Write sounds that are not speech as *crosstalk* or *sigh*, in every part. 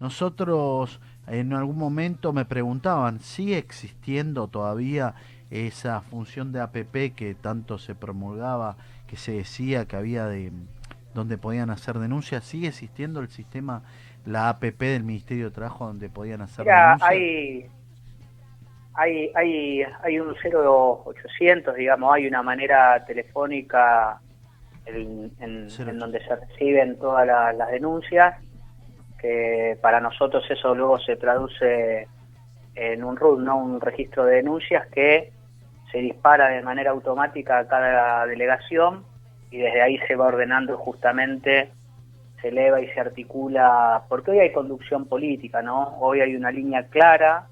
nosotros en algún momento me preguntaban, ¿sigue existiendo todavía esa función de APP que tanto se promulgaba, que se decía que había de donde podían hacer denuncias? ¿Sigue existiendo el sistema, la APP del Ministerio de Trabajo donde podían hacer denuncias? Hay, hay, hay, hay un 0800, digamos, hay una manera telefónica en, en, donde se reciben todas las denuncias, que para nosotros eso luego se traduce en un RUD, ¿no? un registro de denuncias que se dispara de manera automática a cada delegación y desde ahí se va ordenando justamente, se eleva y se articula, porque hoy hay conducción política, ¿no? Hoy hay una línea clara,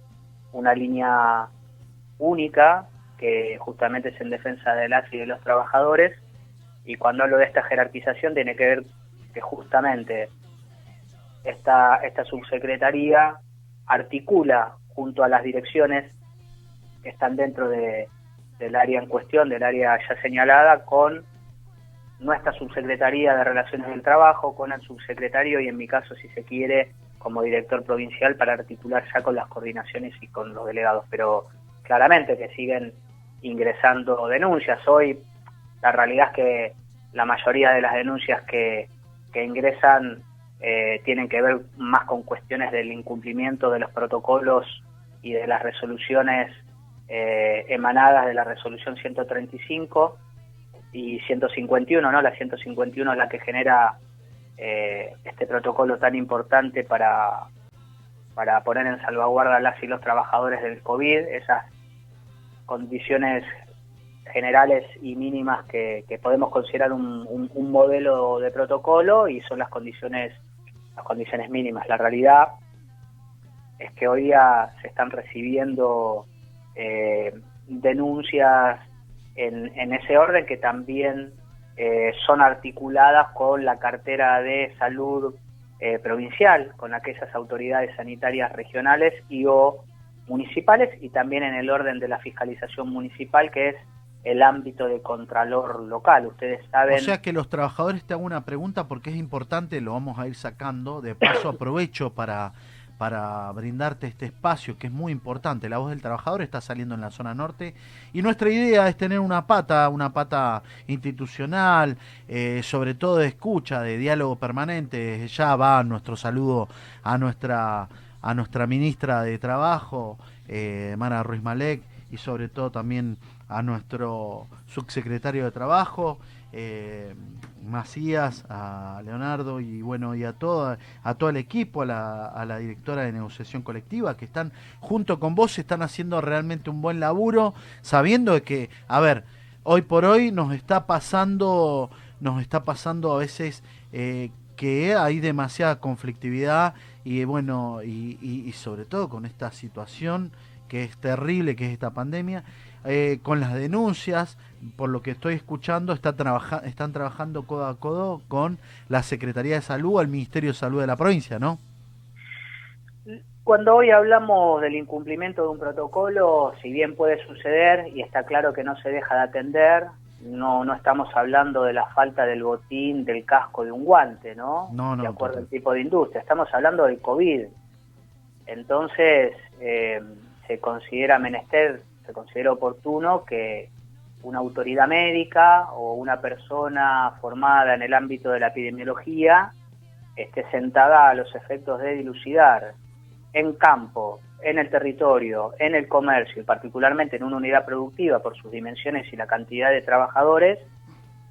una línea única, que justamente es en defensa de las y de los trabajadores, y cuando hablo de esta jerarquización tiene que ver que justamente esta, esta subsecretaría articula junto a las direcciones que están dentro de, del área en cuestión, del área ya señalada, con nuestra subsecretaría de Relaciones del Trabajo, con el subsecretario y en mi caso, si se quiere, como director provincial para articular ya con las coordinaciones y con los delegados. Pero claramente que siguen ingresando denuncias. Hoy la realidad es que la mayoría de las denuncias que, que ingresan eh, tienen que ver más con cuestiones del incumplimiento de los protocolos y de las resoluciones eh, emanadas de la resolución 135 y 151, ¿no? La 151 es la que genera eh, este protocolo tan importante para, para poner en salvaguarda a las y los trabajadores del COVID, esas condiciones generales y mínimas que, podemos considerar un, un, modelo de protocolo y son las condiciones las condiciones mínimas. La realidad es que hoy día se están recibiendo eh, denuncias en, en, ese orden que también eh, son articuladas con la cartera de salud eh, provincial, con aquellas autoridades sanitarias regionales y o municipales y también en el orden de la fiscalización municipal que es el ámbito de contralor local. Ustedes saben. O sea que los trabajadores te hago una pregunta porque es importante, lo vamos a ir sacando. De paso, *coughs* aprovecho para, para brindarte este espacio que es muy importante. La voz del trabajador está saliendo en la zona norte y nuestra idea es tener una pata, una pata institucional, eh, sobre todo de escucha, de diálogo permanente. Ya va nuestro saludo a nuestra a nuestra ministra de Trabajo, eh, Mara Ruiz Malek, y sobre todo también a nuestro subsecretario de Trabajo, eh, Macías, a Leonardo y bueno, y a todo, a todo el equipo, a la, directora de negociación colectiva, que están junto con vos, están haciendo realmente un buen laburo, sabiendo que, a ver, hoy por hoy nos está pasando, nos está pasando a veces eh, que hay demasiada conflictividad y bueno, y sobre todo con esta situación que es terrible, que es esta pandemia, eh, con las denuncias, por lo que estoy escuchando, está están trabajando codo a codo con la Secretaría de Salud, el Ministerio de Salud de la provincia, ¿no? Cuando hoy hablamos del incumplimiento de un protocolo, si bien puede suceder y está claro que no se deja de atender, no, no estamos hablando de la falta del botín, del casco, de un guante, ¿no? No, no. De acuerdo al tipo de industria. Estamos hablando del COVID. Entonces, eh, se considera menester se considera oportuno que una autoridad médica o una persona formada en el ámbito de la epidemiología esté sentada a los efectos de dilucidar en campo, en el territorio, en el comercio y particularmente en una unidad productiva por sus dimensiones y la cantidad de trabajadores,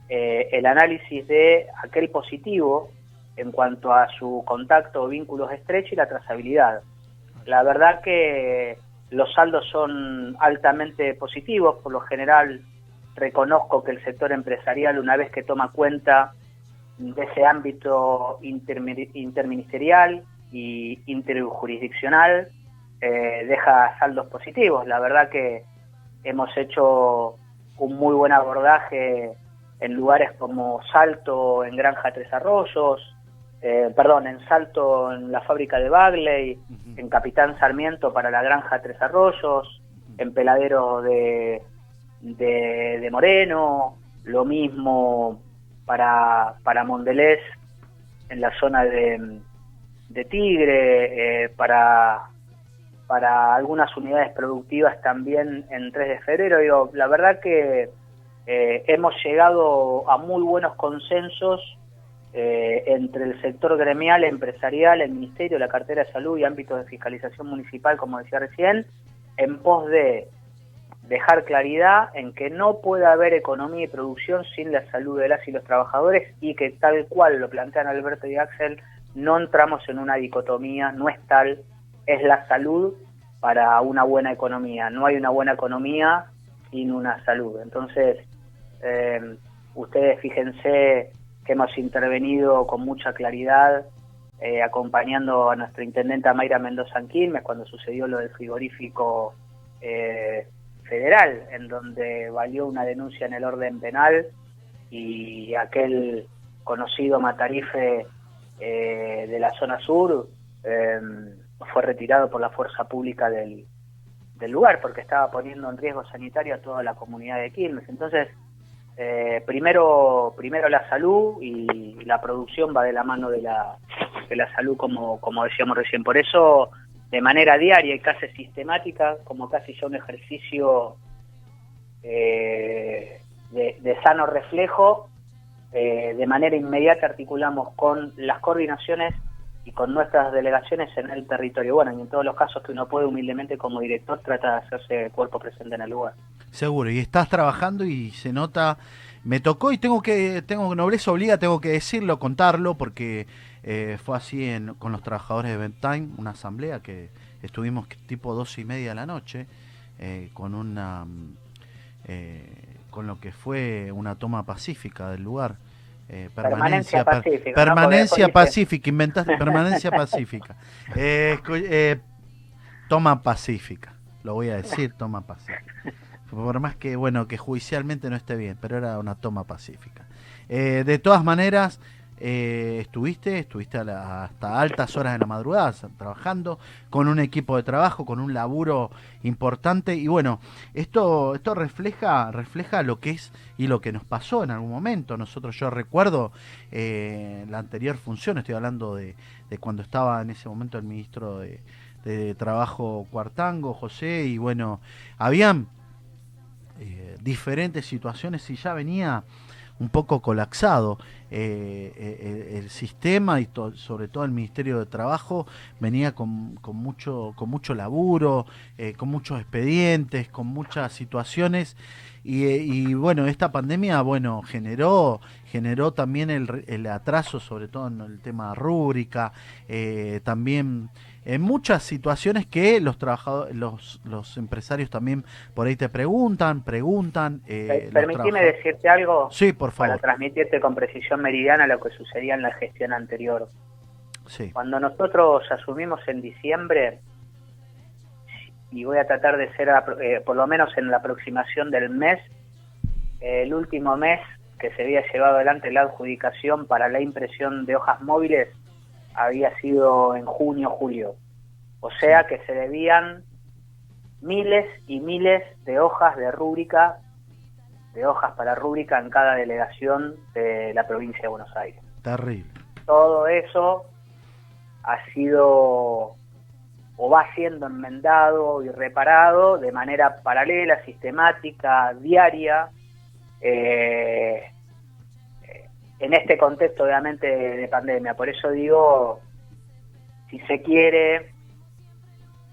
eh, el análisis de aquel positivo en cuanto a su contacto o vínculos estrechos y la trazabilidad. La verdad que los saldos son altamente positivos, por lo general reconozco que el sector empresarial, una vez que toma cuenta de ese ámbito interministerial y interjurisdiccional, eh, deja saldos positivos. La verdad que hemos hecho un muy buen abordaje en lugares como Salto, en Granja Tres Arroyos, eh, perdón, en Salto en la fábrica de Bagley, en Capitán Sarmiento para la granja Tres Arroyos, en Peladero de, de, Moreno, lo mismo para, para Mondelés en la zona de, de Tigre, para, para algunas unidades productivas también en 3 de febrero. Digo, la verdad que hemos llegado a muy buenos consensos eh, entre el sector gremial, empresarial, el Ministerio, la cartera de salud y ámbitos de fiscalización municipal, como decía recién, en pos de dejar claridad en que no puede haber economía y producción sin la salud de las y los trabajadores y que tal cual lo plantean Alberto y Axel, no entramos en una dicotomía, no es tal, es la salud para una buena economía. No hay una buena economía sin una salud. Entonces, eh, ustedes fíjense que hemos intervenido con mucha claridad eh, acompañando a nuestra intendenta Mayra Mendoza Quilmes cuando sucedió lo del frigorífico eh, federal, en donde valió una denuncia en el orden penal y aquel conocido matarife eh, de la zona sur em, fue retirado por la fuerza pública del, del lugar porque estaba poniendo en riesgo sanitario a toda la comunidad de Quilmes. Entonces, eh, primero, primero la salud y la producción va de la mano de la, de la salud, como, como decíamos recién. Por eso, de manera diaria y casi sistemática, como casi ya un ejercicio eh, de, sano reflejo, eh, de manera inmediata articulamos con las coordinaciones y con nuestras delegaciones en el territorio. Bueno, y en todos los casos que uno puede humildemente como director trata de hacerse cuerpo presente en el lugar. Seguro, y estás trabajando y se nota, me tocó y tengo que, tengo nobleza obliga, tengo que decirlo, contarlo, porque eh, fue así en, con los trabajadores de Venttime, una asamblea que estuvimos tipo dos y media de la noche, eh, con una eh, con lo que fue una toma pacífica del lugar. Permanencia, pacífica. Permanencia pacífica, inventaste permanencia pacífica. toma pacífica, lo voy a decir, toma pacífica por más que bueno que judicialmente no esté bien, pero era una toma pacífica. Eh, de todas maneras, eh, estuviste, estuviste hasta altas horas de la madrugada trabajando con un equipo de trabajo, con un laburo importante y bueno, esto esto refleja refleja lo que es y lo que nos pasó en algún momento. Nosotros yo recuerdo eh, la anterior función, estoy hablando de, cuando estaba en ese momento el ministro de, de Trabajo Cuartango, José y bueno, habían eh, diferentes situaciones y ya venía un poco colapsado eh, eh, el sistema y sobre todo el Ministerio de Trabajo venía con, mucho con mucho laburo, con muchos expedientes, con muchas situaciones y, y, bueno esta pandemia bueno generó generó también el, el atraso sobre todo en el tema rúbrica también en muchas situaciones que los trabajadores, los, los empresarios también por ahí te preguntan, preguntan. Eh, Permitime decirte algo. Sí, por favor. Para transmitirte con precisión meridiana lo que sucedía en la gestión anterior. Sí. Cuando nosotros asumimos en diciembre, y voy a tratar de ser, eh, por lo menos en la aproximación del mes, el último mes que se había llevado adelante la adjudicación para la impresión de hojas móviles había sido en junio, julio. O sea que se debían miles y miles de hojas de rúbrica, de hojas para rúbrica en cada delegación de la provincia de Buenos Aires. Terrible. Todo eso ha sido o va siendo enmendado y reparado de manera paralela, sistemática, diaria. Eh, en este contexto obviamente de, pandemia. Por eso digo, si se quiere,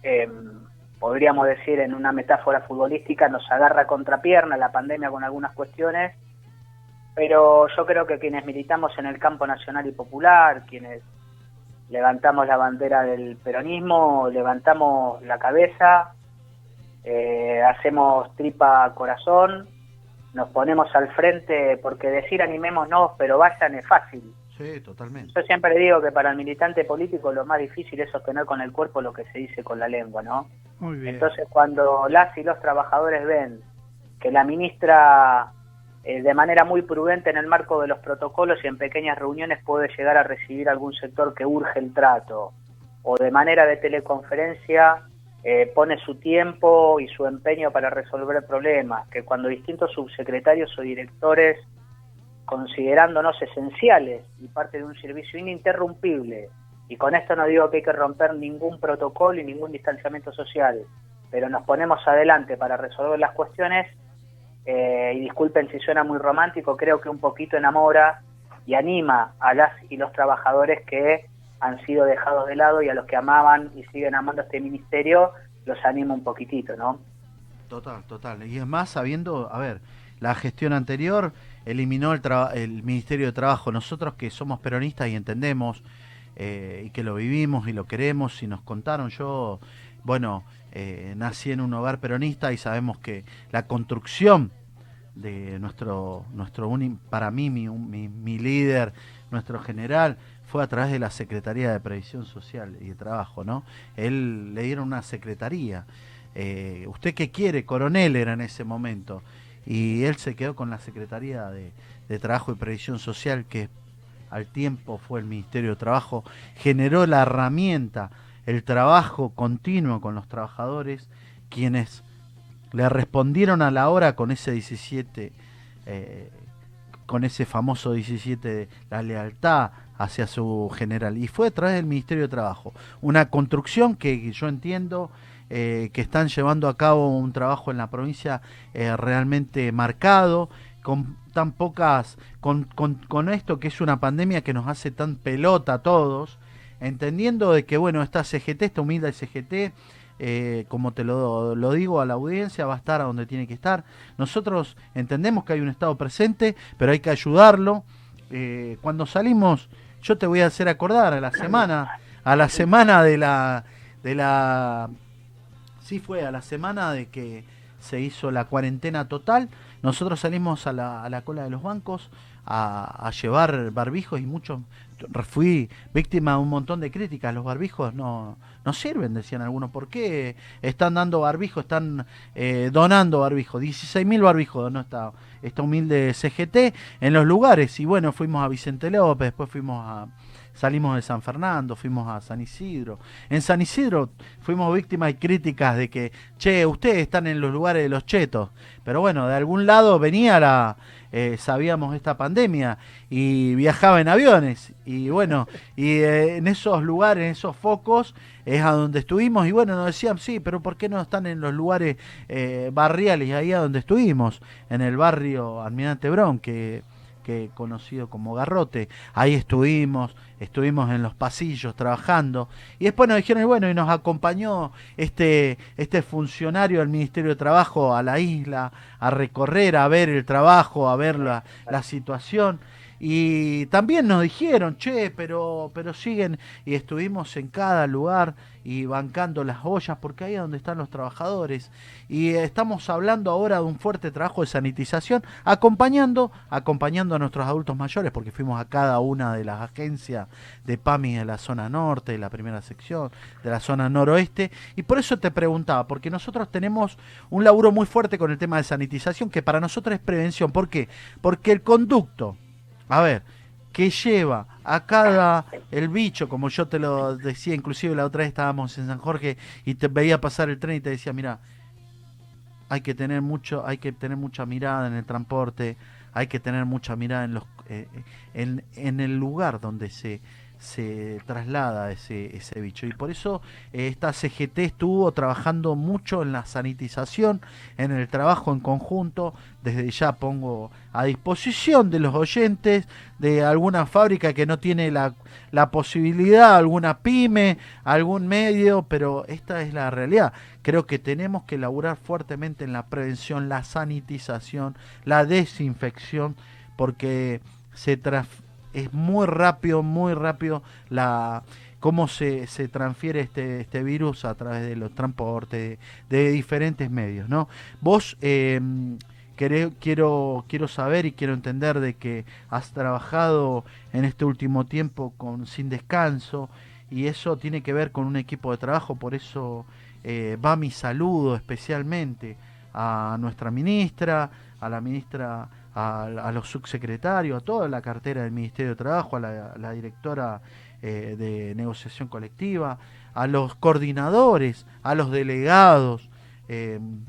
em, podríamos decir en una metáfora futbolística, nos agarra contrapierna la pandemia con algunas cuestiones, pero yo creo que quienes militamos en el campo nacional y popular, quienes levantamos la bandera del peronismo, levantamos la cabeza, eh, hacemos tripa corazón, nos ponemos al frente porque decir animémonos, pero vayan es fácil. Sí, totalmente. Yo siempre digo que para el militante político lo más difícil es sostener con el cuerpo lo que se dice con la lengua, ¿no? Muy bien. Entonces cuando las y los trabajadores ven que la ministra eh, de manera muy prudente en el marco de los protocolos y en pequeñas reuniones puede llegar a recibir algún sector que urge el trato, o de manera de teleconferencia eh, pone su tiempo y su empeño para resolver problemas, que cuando distintos subsecretarios o directores, considerándonos esenciales y parte de un servicio ininterrumpible Y con esto no digo que hay que romper ningún protocolo y ningún distanciamiento social, pero nos ponemos adelante para resolver las cuestiones eh, y disculpen si suena muy romántico, creo que un poquito enamora y anima a las y los trabajadores que han sido dejados de lado y a los que amaban y siguen amando este ministerio, los anima un poquitito, ¿no? Total, total. Y es más, sabiendo, a ver, la gestión anterior eliminó el, el Ministerio de Trabajo. Nosotros que somos peronistas y entendemos eh, y que lo vivimos y lo queremos y nos contaron, yo, bueno, eh, nací en un hogar peronista y sabemos que la construcción de nuestro, nuestro para mí, mi, mi, líder, nuestro general, fue a través de la Secretaría de Previsión Social y de Trabajo, ¿no? Él le dieron una secretaría. Eh, ¿Usted qué quiere? Coronel era en ese momento. Y él se quedó con la Secretaría de, de Trabajo y Previsión Social, que al tiempo fue el Ministerio de Trabajo, generó la herramienta el trabajo continuo con los trabajadores, quienes le respondieron a la hora con ese 17, eh, con ese famoso 17 de la lealtad hacia su general. Y fue a través del Ministerio de Trabajo. Una construcción que yo entiendo eh, que están llevando a cabo un trabajo en la provincia eh, realmente marcado, con tan pocas, con, con, esto que es una pandemia que nos hace tan pelota a todos entendiendo de que, bueno, esta CGT, esta humilde CGT, eh, como te lo, lo, digo a la audiencia, va a estar a donde tiene que estar. Nosotros entendemos que hay un Estado presente, pero hay que ayudarlo. Cuando salimos, yo te voy a hacer acordar a la semana, a la semana de la, de la, sí fue a la semana de que se hizo la cuarentena total. Nosotros salimos a la, a la cola de los bancos a, a llevar barbijos y muchos fui víctima de un montón de críticas. Los barbijos no, no sirven, decían algunos. ¿Por qué están dando barbijos, están eh, donando barbijos? 16.000 barbijos no esta, esta humilde CGT en los lugares. Y bueno, fuimos a Vicente López, después fuimos a, salimos de San Fernando, fuimos a San Isidro. En San Isidro fuimos víctimas y críticas de que, che, ustedes están en los lugares de los chetos. Pero bueno, de algún lado venía la, eh, sabíamos esta pandemia y viajaba en aviones. Y bueno, y eh, en esos lugares, en esos focos, es a donde estuvimos. Y bueno, nos decían, sí, pero ¿por qué no están en los lugares eh, barriales, ahí a donde estuvimos? En el barrio Almirante Brón, que que conocido como Garrote. Ahí estuvimos, estuvimos en los pasillos trabajando. Y después nos dijeron, bueno, y nos acompañó este, este funcionario del Ministerio de Trabajo a la isla, a recorrer, a ver el trabajo, a ver la, la situación. Y también nos dijeron, che, pero, pero siguen, y estuvimos en cada lugar y bancando las ollas, porque ahí es donde están los trabajadores. Y estamos hablando ahora de un fuerte trabajo de sanitización, acompañando, acompañando a nuestros adultos mayores, porque fuimos a cada una de las agencias de PAMI de la zona norte, de la primera sección, de la zona noroeste. Y por eso te preguntaba, porque nosotros tenemos un laburo muy fuerte con el tema de sanitización, que para nosotros es prevención. ¿Por qué? Porque el conducto a ver, que lleva a cada el bicho, como yo te lo decía, inclusive la otra vez estábamos en San Jorge y te veía pasar el tren y te decía, mira, hay que tener mucho, hay que tener mucha mirada en el transporte, hay que tener mucha mirada en los eh, en, en el lugar donde se se traslada ese, ese bicho. Y por eso eh, esta CGT estuvo trabajando mucho en la sanitización, en el trabajo en conjunto. Desde ya pongo a disposición de los oyentes de alguna fábrica que no tiene la, la posibilidad, alguna pyme, algún medio, pero esta es la realidad. Creo que tenemos que laburar fuertemente en la prevención, la sanitización, la desinfección, porque se, es muy rápido, muy rápido la cómo se, se transfiere este, este virus a través de los transportes, de, diferentes medios, ¿no? Vos eh, quiero, quiero saber y quiero entender de que has trabajado en este último tiempo con sin descanso y eso tiene que ver con un equipo de trabajo, por eso eh, va mi saludo especialmente a nuestra ministra, a la ministra a, los subsecretarios, a toda la cartera del Ministerio de Trabajo, a la, directora eh, de negociación colectiva, a los coordinadores, a los delegados em,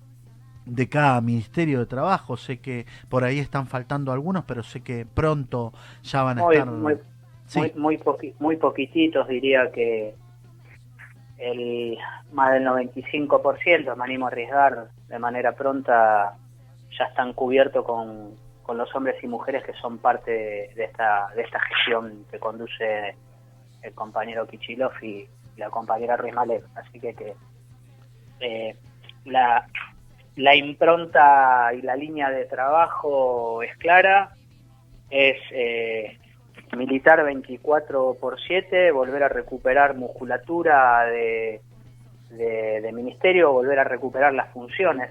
de cada Ministerio de Trabajo. Sé que por ahí están faltando algunos, pero sé que pronto ya van a estar... muy, muy, muy poquititos, diría que el más del 95%, me animo a arriesgar de manera pronta, ya están cubiertos con, con los hombres y mujeres que son parte de, esta, de esta gestión que conduce el compañero Kichilov y, la compañera Ruiz Así que, que eh, la, la impronta y la línea de trabajo es clara, es eh, militar 24 por 7, volver a recuperar musculatura de, de, ministerio, volver a recuperar las funciones.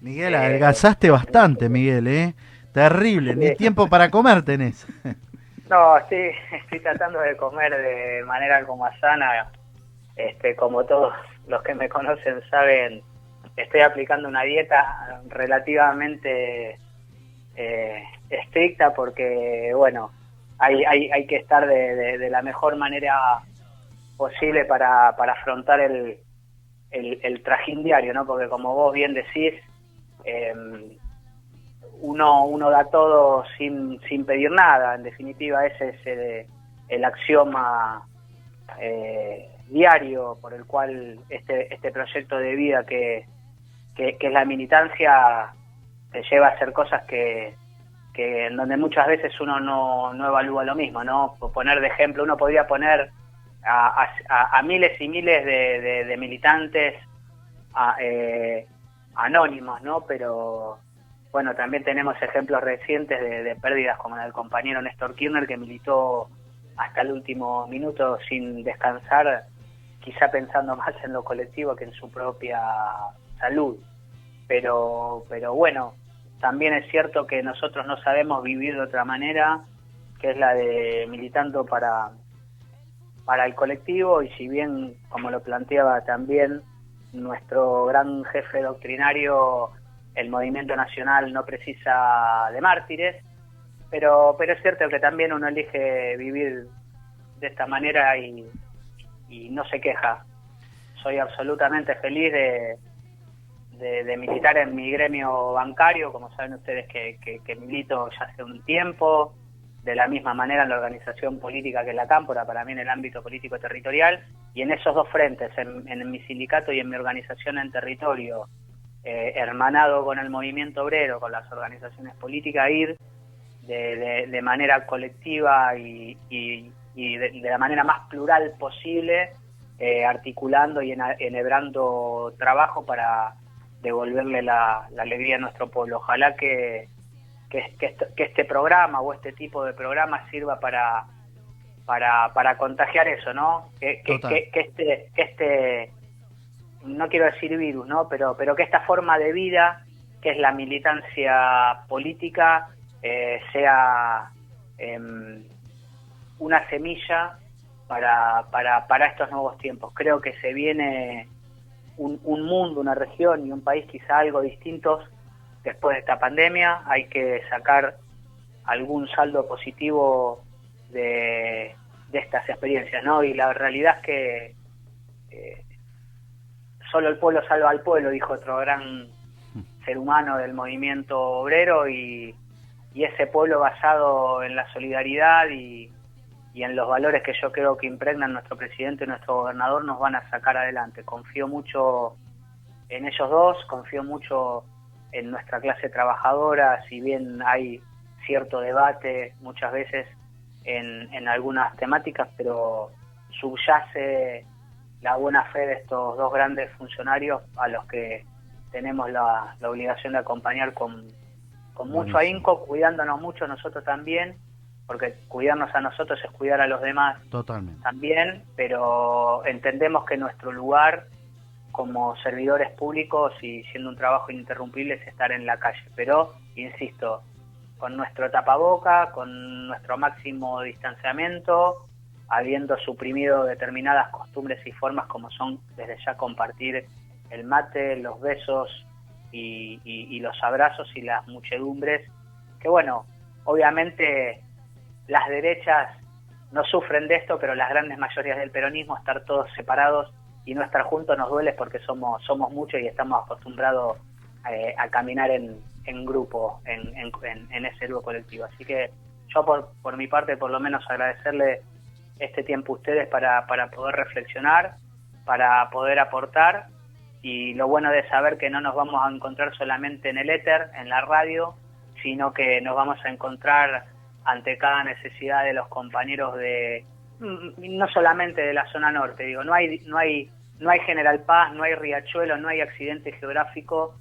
Miguel, adelgazaste bastante, Miguel, ¿eh? Terrible, ni tiempo para comer tenés. *laughs* No, estoy, estoy tratando de comer de manera como sana. Este, como todos los que me conocen saben, estoy aplicando una dieta relativamente eh, estricta porque, bueno, hay, hay, hay que estar de, de, la mejor manera posible para, para afrontar el, el, el, trajín diario, ¿no? Porque como vos bien decís, em, uno, uno da todo sin, sin pedir nada, en definitiva ese es el, axioma eh, diario por el cual este, este proyecto de vida que, que, es la militancia te lleva a hacer cosas que, que en donde muchas veces uno no, no evalúa lo mismo, ¿no? Poner de ejemplo, uno podría poner a, a, miles y miles de, de, militantes eh, anónimos, ¿no? Pero bueno, también tenemos ejemplos recientes de, pérdidas como el del compañero Néstor Kirchner que militó hasta el último minuto sin descansar, quizá pensando *laughs* más en lo colectivo que en su propia salud. Pero, pero bueno, también es cierto que nosotros no sabemos vivir de otra manera, que es la de militando para, para el colectivo y si bien, como lo planteaba también nuestro gran jefe doctrinario, el movimiento nacional no precisa de mártires, pero, pero es cierto que también uno elige vivir de esta manera y, y no se queja. Soy absolutamente feliz de, de, militar en mi gremio bancario, como saben ustedes que, que, milito ya hace un tiempo, de la misma manera en la organización política que es la Cámpora, para mí en el ámbito político territorial, y en esos dos frentes, en, mi sindicato y en mi organización en territorio, eh, hermanado con el movimiento obrero, con las organizaciones políticas, ir de, de, manera colectiva y, y, de, la manera más plural posible, eh, articulando y enhebrando trabajo para devolverle la, alegría a nuestro pueblo. Ojalá que, que, este programa o este tipo de programa sirva para, para, para contagiar eso, ¿no? Que, que, este, este, no quiero decir virus, ¿no? Pero, pero que esta forma de vida, que es la militancia política, eh, sea em, una semilla para, para, para estos nuevos tiempos. Creo que se viene un, mundo, una región y un país quizá algo distintos después de esta pandemia. Hay que sacar algún saldo positivo de, estas experiencias, ¿no? Y la realidad es que eh, solo el pueblo salva al pueblo, dijo otro gran ser humano del movimiento obrero y, ese pueblo basado en la solidaridad y, y en los valores que yo creo que impregnan nuestro presidente y nuestro gobernador nos van a sacar adelante. Confío mucho en ellos dos, confío mucho en nuestra clase trabajadora, si bien hay cierto debate muchas veces en, en algunas temáticas, pero subyace la buena fe de estos dos grandes funcionarios a los que tenemos la, la obligación de acompañar con, con mucho ahínco, cuidándonos mucho nosotros también porque cuidarnos a nosotros es cuidar a los demás Totalmente. también, pero entendemos que nuestro lugar como servidores públicos y siendo un trabajo ininterrumpible es estar en la calle, pero insisto, con nuestro tapaboca, con nuestro máximo distanciamiento, habiendo suprimido determinadas costumbres y formas como son desde ya compartir el mate, los besos y, los abrazos y las muchedumbres, que bueno, obviamente las derechas no sufren de esto, pero las grandes mayorías del peronismo, estar todos separados y no estar juntos nos duele porque somos, somos muchos y estamos acostumbrados eh, a caminar en, en grupo, en, en, en, ese grupo colectivo. Así que yo por, por mi parte, por lo menos agradecerle este tiempo ustedes para, para poder reflexionar, para poder aportar. Y lo bueno de saber que no nos vamos a encontrar solamente en el éter, en la radio, sino que nos vamos a encontrar ante cada necesidad de los compañeros de mm, no solamente de la zona norte, digo, no hay no hay no hay General Paz, no hay Riachuelo, no hay accidente geográfico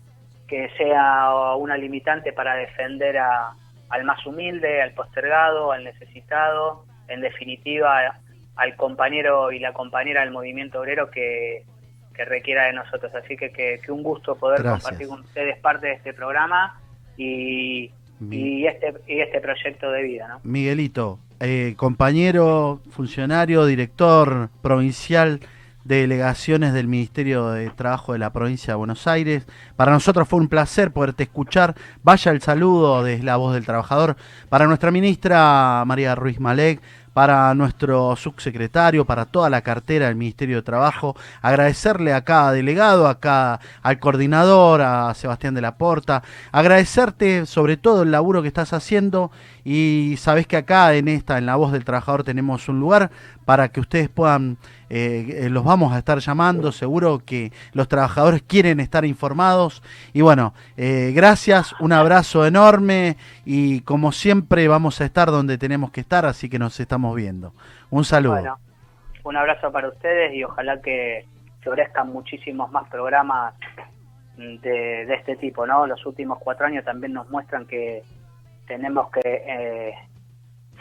que sea una limitante para defender a, al más humilde, al postergado, al necesitado, en definitiva al compañero y la compañera del movimiento obrero que, que requiera de nosotros. Así que, que, un gusto poder compartir con ustedes parte de este programa y, y, este, y este proyecto de vida. ¿no? Miguelito, eh, compañero, funcionario, director provincial de delegaciones del Ministerio de Trabajo de la provincia de Buenos Aires. Para nosotros fue un placer poderte escuchar. Vaya el saludo de La Voz del Trabajador para nuestra ministra María Ruiz Malek, para nuestro subsecretario, para toda la cartera del Ministerio de Trabajo. Agradecerle a cada delegado, a al coordinador, a Sebastián de la Porta. Agradecerte sobre todo el laburo que estás haciendo y sabes que acá en esta, en la voz del trabajador, tenemos un lugar para que ustedes puedan, eh, los vamos a estar llamando, seguro que los trabajadores quieren estar informados. Y bueno, eh, gracias, un abrazo enorme y como siempre vamos a estar donde tenemos que estar, así que nos estamos viendo. Un saludo. Un abrazo para ustedes y ojalá que florezcan muchísimos más programas de, de este tipo, ¿no? Los últimos cuatro años también nos muestran que tenemos que eh,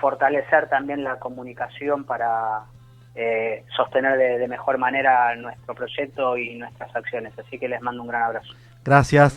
fortalecer también la comunicación para eh, sostener de, de mejor manera nuestro proyecto y nuestras acciones. Así que les mando un gran abrazo. Gracias.